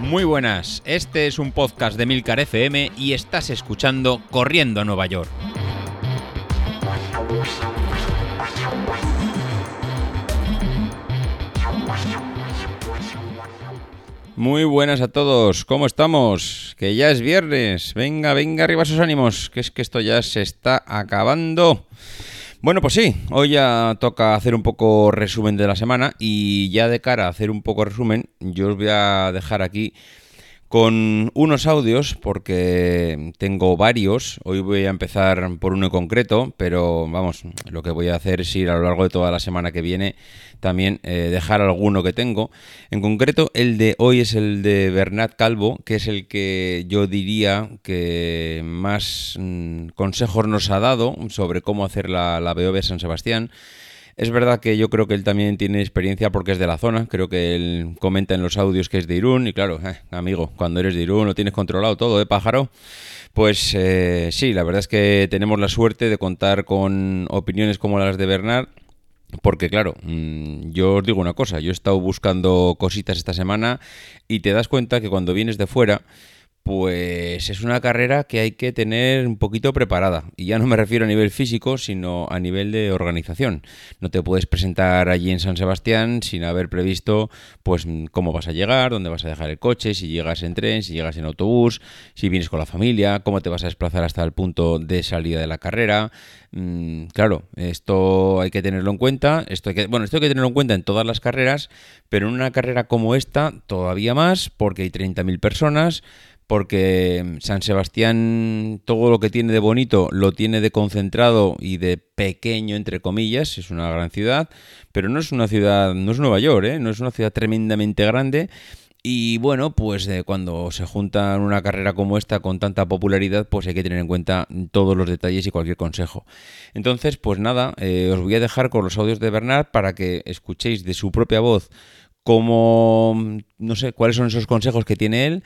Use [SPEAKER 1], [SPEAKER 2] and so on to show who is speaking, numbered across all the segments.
[SPEAKER 1] Muy buenas, este es un podcast de Milcar FM y estás escuchando Corriendo a Nueva York. Muy buenas a todos, ¿cómo estamos? Que ya es viernes, venga, venga arriba sus ánimos, que es que esto ya se está acabando. Bueno, pues sí, hoy ya toca hacer un poco resumen de la semana y ya de cara a hacer un poco resumen, yo os voy a dejar aquí con unos audios porque tengo varios. Hoy voy a empezar por uno en concreto, pero vamos, lo que voy a hacer es ir a lo largo de toda la semana que viene también eh, dejar alguno que tengo. En concreto, el de hoy es el de Bernat Calvo, que es el que yo diría que más mm, consejos nos ha dado sobre cómo hacer la, la BOV San Sebastián. Es verdad que yo creo que él también tiene experiencia porque es de la zona. Creo que él comenta en los audios que es de Irún. Y claro, eh, amigo, cuando eres de Irún lo tienes controlado todo, ¿eh, pájaro? Pues eh, sí, la verdad es que tenemos la suerte de contar con opiniones como las de Bernard. Porque claro, mm, yo os digo una cosa, yo he estado buscando cositas esta semana y te das cuenta que cuando vienes de fuera pues es una carrera que hay que tener un poquito preparada. Y ya no me refiero a nivel físico, sino a nivel de organización. No te puedes presentar allí en San Sebastián sin haber previsto pues cómo vas a llegar, dónde vas a dejar el coche, si llegas en tren, si llegas en autobús, si vienes con la familia, cómo te vas a desplazar hasta el punto de salida de la carrera. Mm, claro, esto hay que tenerlo en cuenta. Esto hay que, bueno, esto hay que tenerlo en cuenta en todas las carreras, pero en una carrera como esta todavía más, porque hay 30.000 personas porque San Sebastián todo lo que tiene de bonito lo tiene de concentrado y de pequeño entre comillas, es una gran ciudad, pero no es una ciudad, no es Nueva York, ¿eh? no es una ciudad tremendamente grande. Y bueno, pues cuando se junta una carrera como esta con tanta popularidad, pues hay que tener en cuenta todos los detalles y cualquier consejo. Entonces, pues nada, eh, os voy a dejar con los audios de Bernard para que escuchéis de su propia voz cómo, no sé, cuáles son esos consejos que tiene él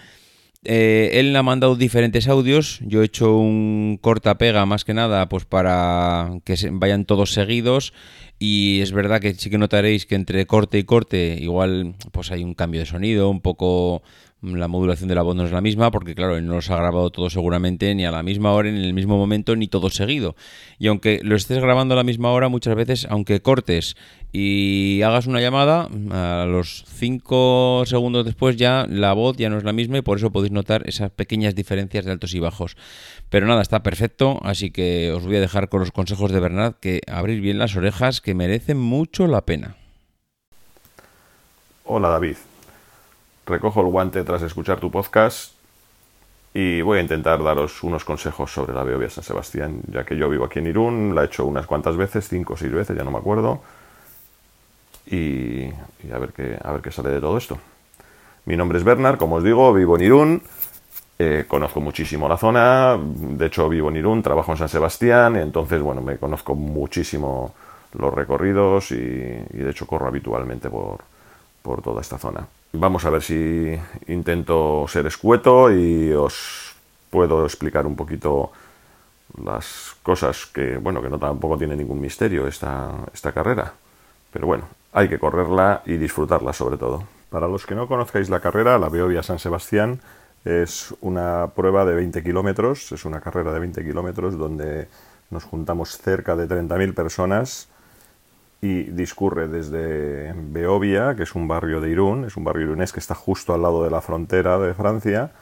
[SPEAKER 1] eh, él ha mandado diferentes audios. Yo he hecho un corta pega más que nada, pues para que vayan todos seguidos. Y es verdad que sí que notaréis que entre corte y corte, igual pues hay un cambio de sonido, un poco la modulación de la voz no es la misma, porque claro, él no los ha grabado todo seguramente ni a la misma hora, ni en el mismo momento, ni todo seguido. Y aunque lo estés grabando a la misma hora, muchas veces, aunque cortes y hagas una llamada, a los 5 segundos después ya la voz ya no es la misma y por eso podéis notar esas pequeñas diferencias de altos y bajos. Pero nada, está perfecto, así que os voy a dejar con los consejos de Bernard que abrir bien las orejas, que merecen mucho la pena.
[SPEAKER 2] Hola David, recojo el guante tras escuchar tu podcast y voy a intentar daros unos consejos sobre la Beovia San Sebastián, ya que yo vivo aquí en Irún, la he hecho unas cuantas veces, cinco o seis veces, ya no me acuerdo, y, a, ver qué, a ver qué sale de todo esto. Mi nombre es Bernard, como os digo, vivo en Irún, eh, conozco muchísimo la zona, de hecho vivo en Irún, trabajo en San Sebastián, entonces, bueno, me conozco muchísimo los recorridos y, de hecho corro habitualmente por, por toda esta zona. Vamos a ver si intento ser escueto y os puedo explicar un poquito las cosas que, bueno, que no tampoco tiene ningún misterio esta, esta carrera. Pero bueno, hay que correrla y disfrutarla sobre todo. Para los que no conozcáis la carrera, la Beovia San Sebastián es una prueba de 20 kilómetros, es una carrera de 20 kilómetros donde nos juntamos cerca de 30.000 personas y discurre desde Beovia, que es un barrio de Irún, es un barrio irunés que está justo al lado de la frontera de Francia,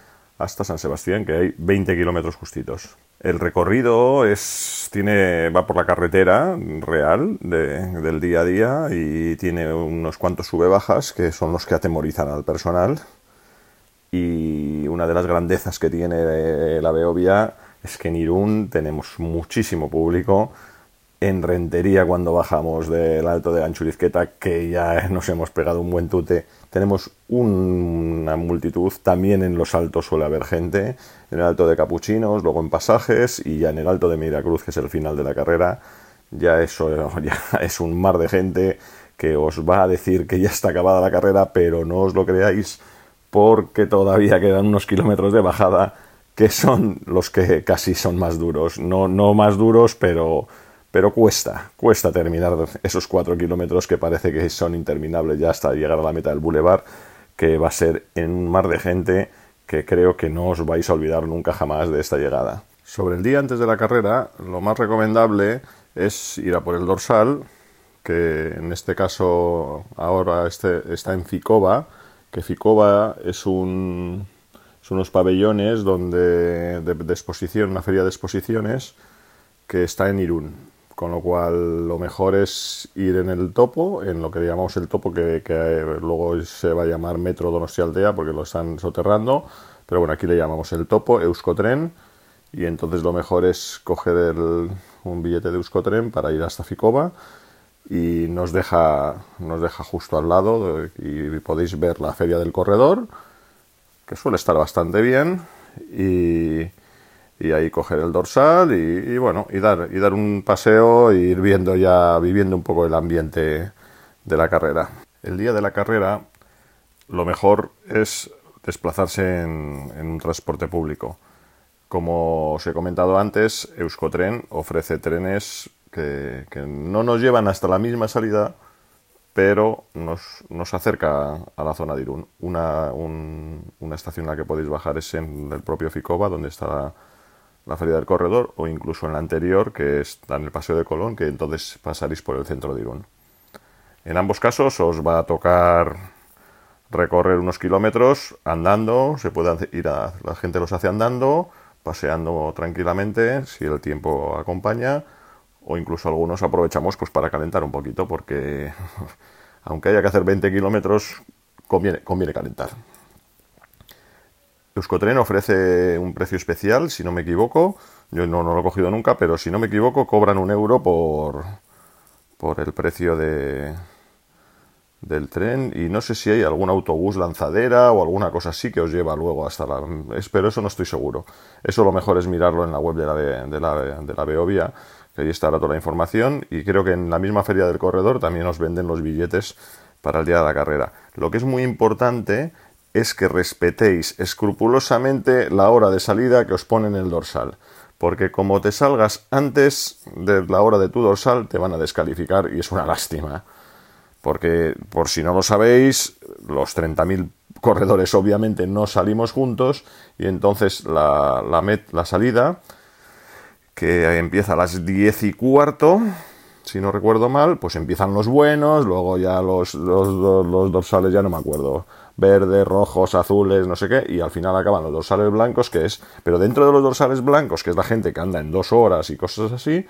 [SPEAKER 2] hasta San Sebastián, que hay 20 kilómetros justitos. El recorrido es, tiene, va por la carretera real del día a día y tiene unos cuantos sube-bajas que son los que atemorizan al personal. Y una de las grandezas que tiene la Beovia es que en Irún tenemos muchísimo público en Rentería cuando bajamos del Alto de Anchurizqueta, que ya nos hemos pegado un buen tute. Tenemos una multitud, también en los altos suele haber gente, en el Alto de Capuchinos, luego en Pasajes y ya en el Alto de Miracruz, que es el final de la carrera. Ya eso ya es un mar de gente que os va a decir que ya está acabada la carrera, pero no os lo creáis porque todavía quedan unos kilómetros de bajada que son los que casi son más duros. No, no más duros, pero pero cuesta, cuesta terminar esos cuatro kilómetros que parece que son interminables ya hasta llegar a la meta del bulevar, que va a ser en un mar de gente que creo que no os vais a olvidar nunca jamás de esta llegada. Sobre el día antes de la carrera, lo más recomendable es ir a por el dorsal, que en este caso ahora este, está en Ficova, que Ficova es un, son unos pabellones donde de, de, exposición, una feria de exposiciones que está en Irún. Con lo cual lo mejor es ir en el topo, en lo que llamamos el topo, que, que luego se va a llamar Metro Donostialdea porque lo están soterrando. Pero bueno, aquí le llamamos el topo, Euskotren. Y entonces lo mejor es coger un billete de Euskotren para ir hasta Ficova y nos deja, nos deja justo al lado y podéis ver la feria del corredor, que suele estar bastante bien, y, y ahí coger el dorsal y, y, bueno, y dar, y dar un paseo e ir viendo ya, viviendo un poco el ambiente de la carrera. El día de la carrera lo mejor es desplazarse en, en un transporte público. Como os he comentado antes, Euskotren ofrece trenes que, que, no nos llevan hasta la misma salida, pero nos, nos acerca a la zona de Irún. Una, un, una, estación en la que podéis bajar es en el propio Ficova, donde está la, Feria del Corredor, o incluso en la anterior, que está en el Paseo de Colón, que entonces pasaréis por el centro de Irún. En ambos casos os va a tocar recorrer unos kilómetros andando, se puede ir a, la gente los hace andando, paseando tranquilamente, si el tiempo acompaña, o incluso algunos aprovechamos pues para calentar un poquito, porque aunque haya que hacer 20 kilómetros, conviene calentar. Euskotren ofrece un precio especial, si no me equivoco, yo no, no, lo he cogido nunca, pero si no me equivoco, cobran un euro por, por el precio de, del tren y no sé si hay algún autobús lanzadera o alguna cosa así que os lleva luego hasta la... Pero eso no estoy seguro. Eso lo mejor es mirarlo en la web de la, de la, de la Beovia, que ahí estará toda la información y creo que en la misma feria del corredor también os venden los billetes para el día de la carrera. Lo que es muy importante es que respetéis escrupulosamente la hora de salida que os pone en el dorsal. Porque como te salgas antes de la hora de tu dorsal, te van a descalificar y es una lástima porque por si no lo sabéis, los 30.000 corredores obviamente no salimos juntos y entonces la, la, met, la, salida, que empieza a las 10 y cuarto, si no recuerdo mal, pues empiezan los buenos, luego ya los, los, los, los dorsales ya no me acuerdo, verdes, rojos, azules, no sé qué, y al final acaban los dorsales blancos, que es, pero dentro de los dorsales blancos, que es la gente que anda en dos horas y cosas así,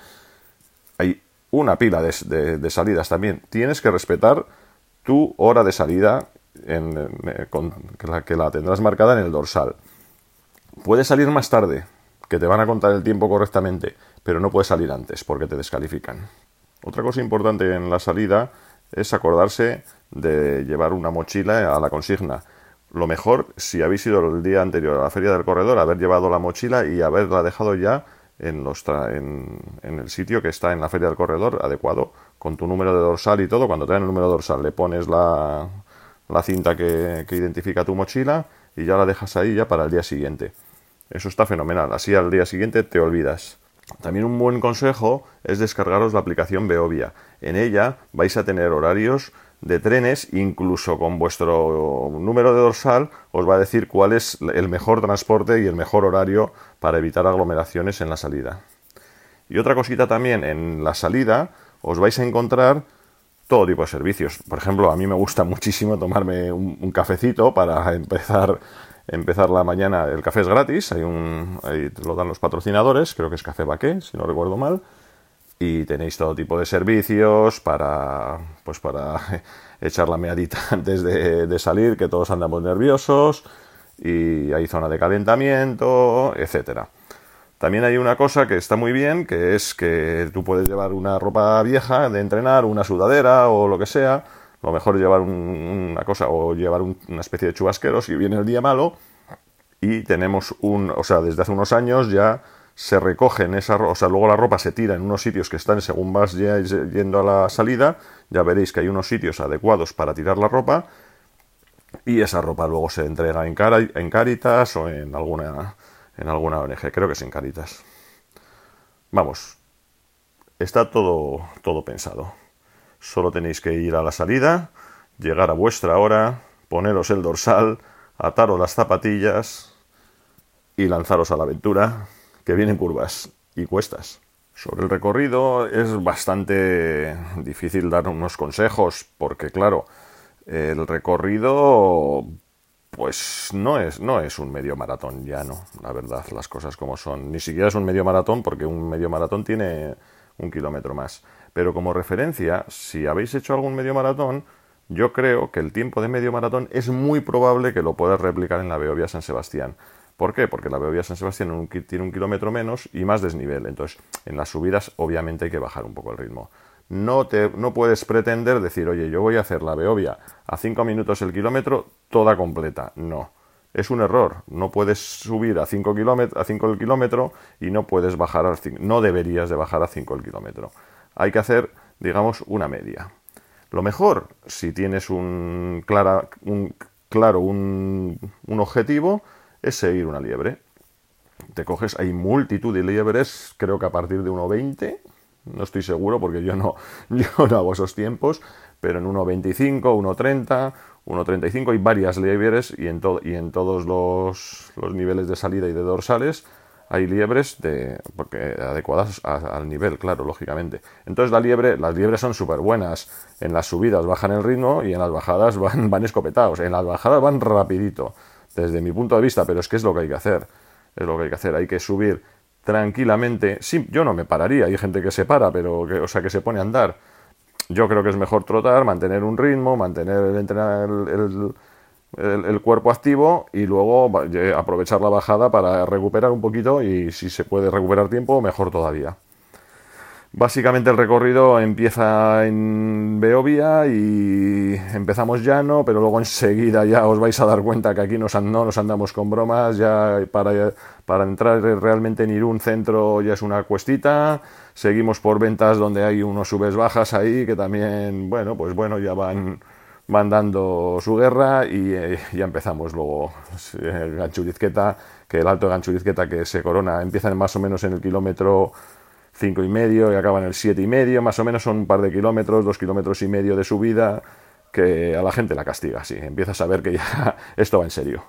[SPEAKER 2] hay una pila de, salidas también. Tienes que respetar tu hora de salida en, con, que, la, que la tendrás marcada en el dorsal. Puedes salir más tarde, que te van a contar el tiempo correctamente, pero no puedes salir antes porque te descalifican. Otra cosa importante en la salida es acordarse de llevar una mochila a la consigna. Lo mejor, si habéis ido el día anterior a la feria del corredor, haber llevado la mochila y haberla dejado ya en, los en, en, el sitio que está en la feria del corredor adecuado, con tu número de dorsal y todo. Cuando dan el número dorsal le pones la, la cinta que, que, identifica tu mochila y ya la dejas ahí ya para el día siguiente. Eso está fenomenal, así al día siguiente te olvidas. También un buen consejo es descargaros la aplicación Beovia. En ella vais a tener horarios de trenes, incluso con vuestro número de dorsal, os va a decir cuál es el mejor transporte y el mejor horario para evitar aglomeraciones en la salida. Y otra cosita también, en la salida os vais a encontrar todo tipo de servicios. Por ejemplo, a mí me gusta muchísimo tomarme un, un cafecito para empezar, empezar la mañana. El café es gratis, hay un, ahí lo dan los patrocinadores, creo que es Café Baqué, si no recuerdo mal y tenéis todo tipo de servicios para pues para echar la meadita antes de, de, salir que todos andamos nerviosos y hay zona de calentamiento etcétera también hay una cosa que está muy bien que es que tú puedes llevar una ropa vieja de entrenar una sudadera o lo que sea lo mejor llevar un, una cosa o llevar un, una especie de chubasquero si viene el día malo y tenemos un o sea desde hace unos años ya se recogen esa o sea, luego la ropa se tira en unos sitios que están según vas yendo a la salida, ya veréis que hay unos sitios adecuados para tirar la ropa y esa ropa luego se entrega en, Cara, en Caritas o en alguna en alguna ONG, creo que es en Caritas. Vamos, está todo, todo pensado. Solo tenéis que ir a la salida, llegar a vuestra hora, poneros el dorsal, ataros las zapatillas y lanzaros a la aventura, que vienen curvas y cuestas. Sobre el recorrido es bastante difícil dar unos consejos, porque claro, el recorrido pues no es, no es un medio maratón ya no, la verdad, las cosas como son. Ni siquiera es un medio maratón porque un medio maratón tiene un kilómetro más. Pero como referencia, si habéis hecho algún medio maratón, yo creo que el tiempo de medio maratón es muy probable que lo puedas replicar en la Beovia San Sebastián. ¿Por qué? Porque la Beovia San Sebastián tiene un kilómetro menos y más desnivel. Entonces, en las subidas obviamente hay que bajar un poco el ritmo. No, te, no puedes pretender decir, oye, yo voy a hacer la Beovia a 5 minutos el kilómetro toda completa. No. Es un error. No puedes subir a 5 a 5 el kilómetro y no puedes bajar al 5. No deberías de bajar a 5 el kilómetro. Hay que hacer, digamos, una media. Lo mejor, si tienes un, un claro, un, objetivo, es seguir una liebre. Te coges, hay multitud de liebres, creo que a partir de 1,20 no estoy seguro porque yo no, yo no hago esos tiempos, pero en 1.25, 1.30, 1.35 hay varias liebres y en, y en todos los, los, niveles de salida y de dorsales hay liebres de, porque adecuadas al nivel, claro, lógicamente. Entonces la liebre, las liebres son súper buenas. En las subidas bajan el ritmo y en las bajadas van, van escopetados. En las bajadas van rapidito, desde mi punto de vista, pero es que es lo que hay que hacer. Es lo que hay que hacer. Hay que subir tranquilamente. Sí, yo no me pararía, hay gente que se para, pero que, o sea, que se pone a andar. Yo creo que es mejor trotar, mantener un ritmo, mantener el, el, el, cuerpo activo y luego aprovechar la bajada para recuperar un poquito y si se puede recuperar tiempo, mejor todavía. Básicamente el recorrido empieza en Beovia y empezamos llano, pero luego enseguida ya os vais a dar cuenta que aquí no nos andamos con bromas, ya para, para entrar realmente en Irún centro ya es una cuestita, seguimos por ventas donde hay unos subes bajas ahí que también, bueno, pues bueno, ya van, van dando su guerra y eh, ya empezamos. Luego el Ganchurizqueta, que el alto de Ganchurizqueta que se corona empieza más o menos en el kilómetro 5 y medio y acaban el siete y medio, más o menos son un par de kilómetros, dos kilómetros y medio de subida, que a la gente la castiga, sí, empiezas a ver que ya esto va en serio.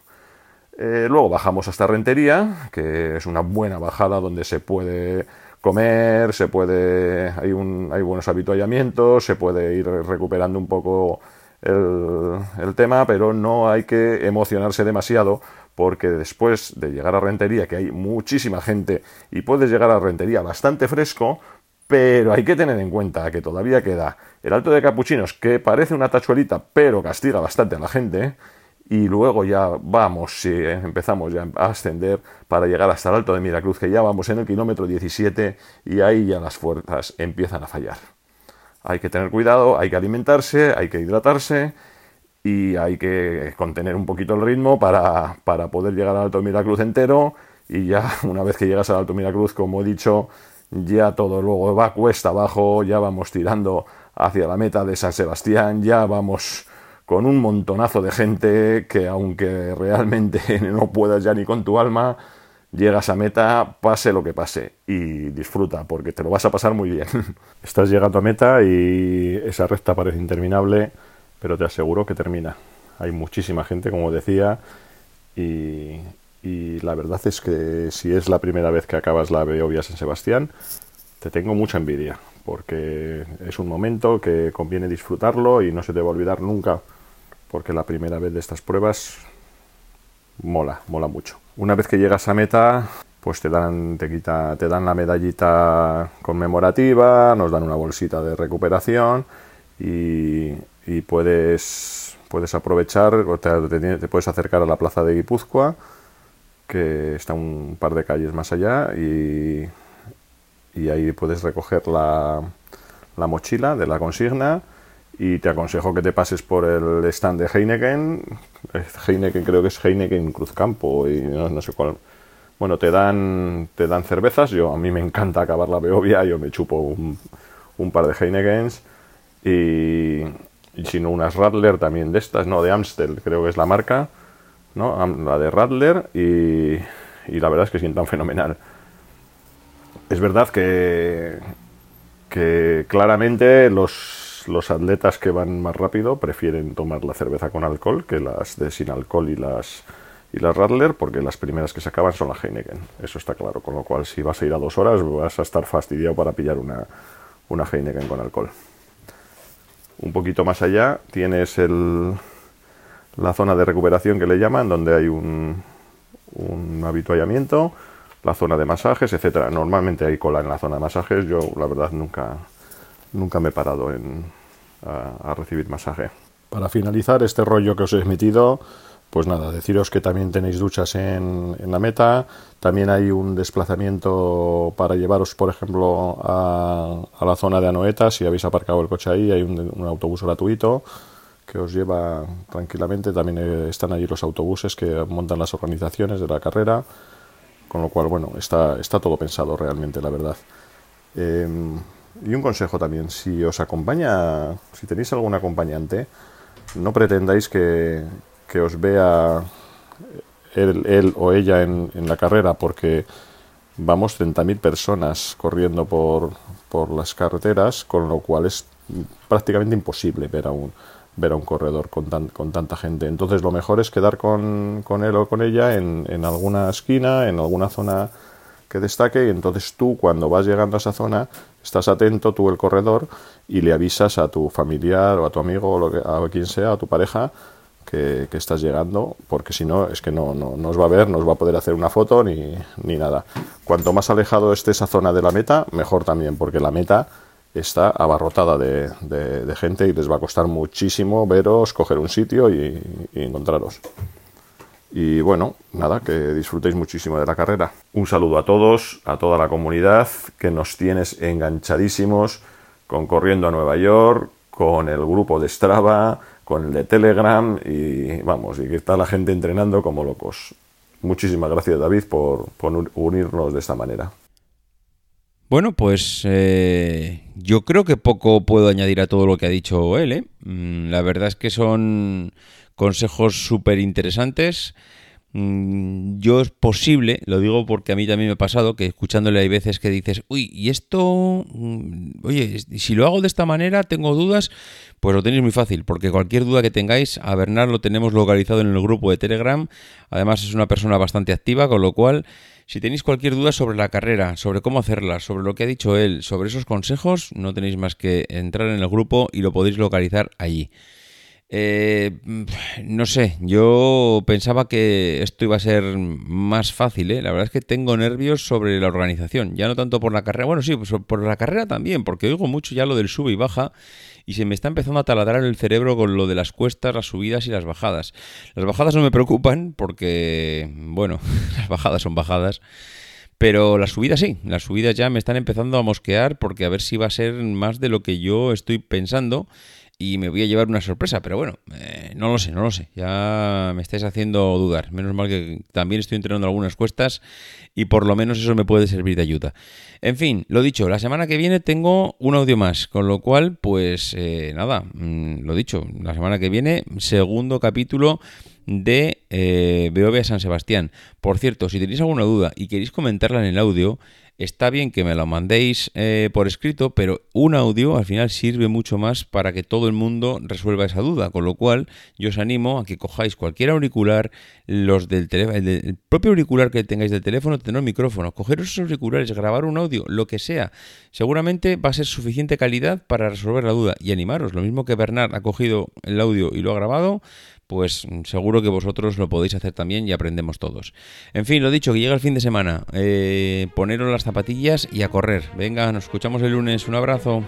[SPEAKER 2] Eh, luego bajamos hasta Rentería, que es una buena bajada donde se puede comer, se puede, hay, un, hay buenos habituallamientos, se puede ir recuperando un poco el, tema, pero no hay que emocionarse demasiado porque después de llegar a Rentería, que hay muchísima gente y puedes llegar a Rentería bastante fresco, pero hay que tener en cuenta que todavía queda el Alto de Capuchinos, que parece una tachuelita, pero castiga bastante a la gente, y luego ya vamos, si empezamos ya a ascender para llegar hasta el Alto de Miracruz, que ya vamos en el kilómetro 17 y ahí ya las fuerzas empiezan a fallar. Hay que tener cuidado, hay que alimentarse, hay que hidratarse y hay que contener un poquito el ritmo para, para poder llegar al Alto Miracruz entero. Y ya una vez que llegas al Alto Miracruz, como he dicho, ya todo luego va cuesta abajo, ya vamos tirando hacia la meta de San Sebastián, ya vamos con un montonazo de gente que aunque realmente no puedas ya ni con tu alma, llegas a meta, pase lo que pase, y disfruta, porque te lo vas a pasar muy bien. Estás llegando a meta y esa recta parece interminable pero te aseguro que termina. Hay muchísima gente, como decía, y, la verdad es que si es la primera vez que acabas la Beovia San Sebastián, te tengo mucha envidia, porque es un momento que conviene disfrutarlo y no se te va a olvidar nunca, porque la primera vez de estas pruebas mola, mola mucho. Una vez que llegas a meta, pues te dan, te quita, te dan la medallita conmemorativa, nos dan una bolsita de recuperación y, puedes, puedes aprovechar, te, te, puedes acercar a la plaza de Guipúzcoa, que está un par de calles más allá, y, y ahí puedes recoger la, la mochila de la consigna y te aconsejo que te pases por el stand de Heineken. Heineken creo que es Heineken Cruzcampo y no, no, sé cuál. Bueno, te dan, te dan cervezas. Yo a mí me encanta acabar la Beovia. Yo me chupo un, par de Heinekens y, y sino unas Radler también de estas, no, de Amstel, creo que es la marca, ¿no? La de Radler y, y la verdad es que sientan fenomenal. Es verdad que que claramente los, los atletas que van más rápido prefieren tomar la cerveza con alcohol que las de sin alcohol y las y las Radler, porque las primeras que se acaban son las Heineken, eso está claro, con lo cual si vas a ir a dos horas vas a estar fastidiado para pillar una, una Heineken con alcohol. Un poquito más allá tienes el, la zona de recuperación que le llaman, donde hay un, un habituallamiento, la zona de masajes, etcétera. Normalmente hay cola en la zona de masajes. Yo, la verdad, nunca, nunca me he parado a, recibir masaje. Para finalizar este rollo que os he emitido, pues nada, deciros que también tenéis duchas en, en, la meta, también hay un desplazamiento para llevaros, por ejemplo, a, la zona de Anoeta, si habéis aparcado el coche ahí, hay un, un autobús gratuito que os lleva tranquilamente, también eh, están allí los autobuses que montan las organizaciones de la carrera, con lo cual, bueno, está, está todo pensado realmente, la verdad. Em, y un consejo también, si os acompaña, si tenéis algún acompañante, no pretendáis que, que os vea él, él o ella en, en, la carrera, porque vamos 30.000 personas corriendo por, por las carreteras, con lo cual es prácticamente imposible ver a un, ver a un corredor con, tan, con tanta gente. Entonces lo mejor es quedar con, con él o con ella en, en, alguna esquina, en alguna zona que destaque y entonces tú cuando vas llegando a esa zona estás atento, tú el corredor, y le avisas a tu familiar o a tu amigo o lo que, a quien sea, a tu pareja, que, estás llegando, porque si no es que no, no, no, os va a ver, no os va a poder hacer una foto ni, ni nada. Cuanto más alejado esté esa zona de la meta, mejor también, porque la meta está abarrotada de, de, de, gente y les va a costar muchísimo veros, coger un sitio y, y, encontraros. Y bueno, nada, que disfrutéis muchísimo de la carrera. Un saludo a todos, a toda la comunidad, que nos tienes enganchadísimos con Corriendo a Nueva York, con el grupo de Strava, con el de Telegram y vamos, y que está la gente entrenando como locos. Muchísimas gracias David por, por unirnos de esta manera.
[SPEAKER 1] Bueno, pues eh, yo creo que poco puedo añadir a todo lo que ha dicho él. ¿eh? Mm, la verdad es que son consejos súper interesantes. Mm, yo es posible, lo digo porque a mí también me ha pasado, que escuchándole hay veces que dices, uy, y esto, mm, oye, si lo hago de esta manera, tengo dudas, pues lo tenéis muy fácil, porque cualquier duda que tengáis, a Bernard lo tenemos localizado en el grupo de Telegram, además es una persona bastante activa, con lo cual si tenéis cualquier duda sobre la carrera, sobre cómo hacerla, sobre lo que ha dicho él, sobre esos consejos, no tenéis más que entrar en el grupo y lo podéis localizar allí. Eh, no sé, yo pensaba que esto iba a ser más fácil, ¿eh? La verdad es que tengo nervios sobre la organización, ya no tanto por la carrera, bueno, sí, pues por la carrera también, porque oigo mucho ya lo del sube y baja y se me está empezando a taladrar el cerebro con lo de las cuestas, las subidas y las bajadas. Las bajadas no me preocupan porque, bueno, las bajadas son bajadas. Pero las subidas sí, las subidas ya me están empezando a mosquear porque a ver si va a ser más de lo que yo estoy pensando y me voy a llevar una sorpresa, pero bueno, eh, no lo sé, no lo sé. Ya me estáis haciendo dudar. Menos mal que también estoy entrenando algunas cuestas y por lo menos eso me puede servir de ayuda. En fin, lo dicho, la semana que viene tengo un audio más, con lo cual, pues eh, nada, mmm, lo dicho, la semana que viene, segundo capítulo de eh, San Sebastián. Por cierto, si tenéis alguna duda y queréis comentarla en el audio, Está bien que me lo mandéis eh, por escrito, pero un audio al final sirve mucho más para que todo el mundo resuelva esa duda. Con lo cual, yo os animo a que cojáis cualquier auricular, los del teléfono, el, el, propio auricular que tengáis del teléfono, tener micrófono, cogeros esos auriculares, grabar un audio, lo que sea. Seguramente va a ser suficiente calidad para resolver la duda y animaros. Lo mismo que Bernard ha cogido el audio y lo ha grabado, pues seguro que vosotros lo podéis hacer también y aprendemos todos. En fin, lo dicho, que llega el fin de semana. Eh, poneros las zapatillas y a correr. Venga, nos escuchamos el lunes. Un abrazo.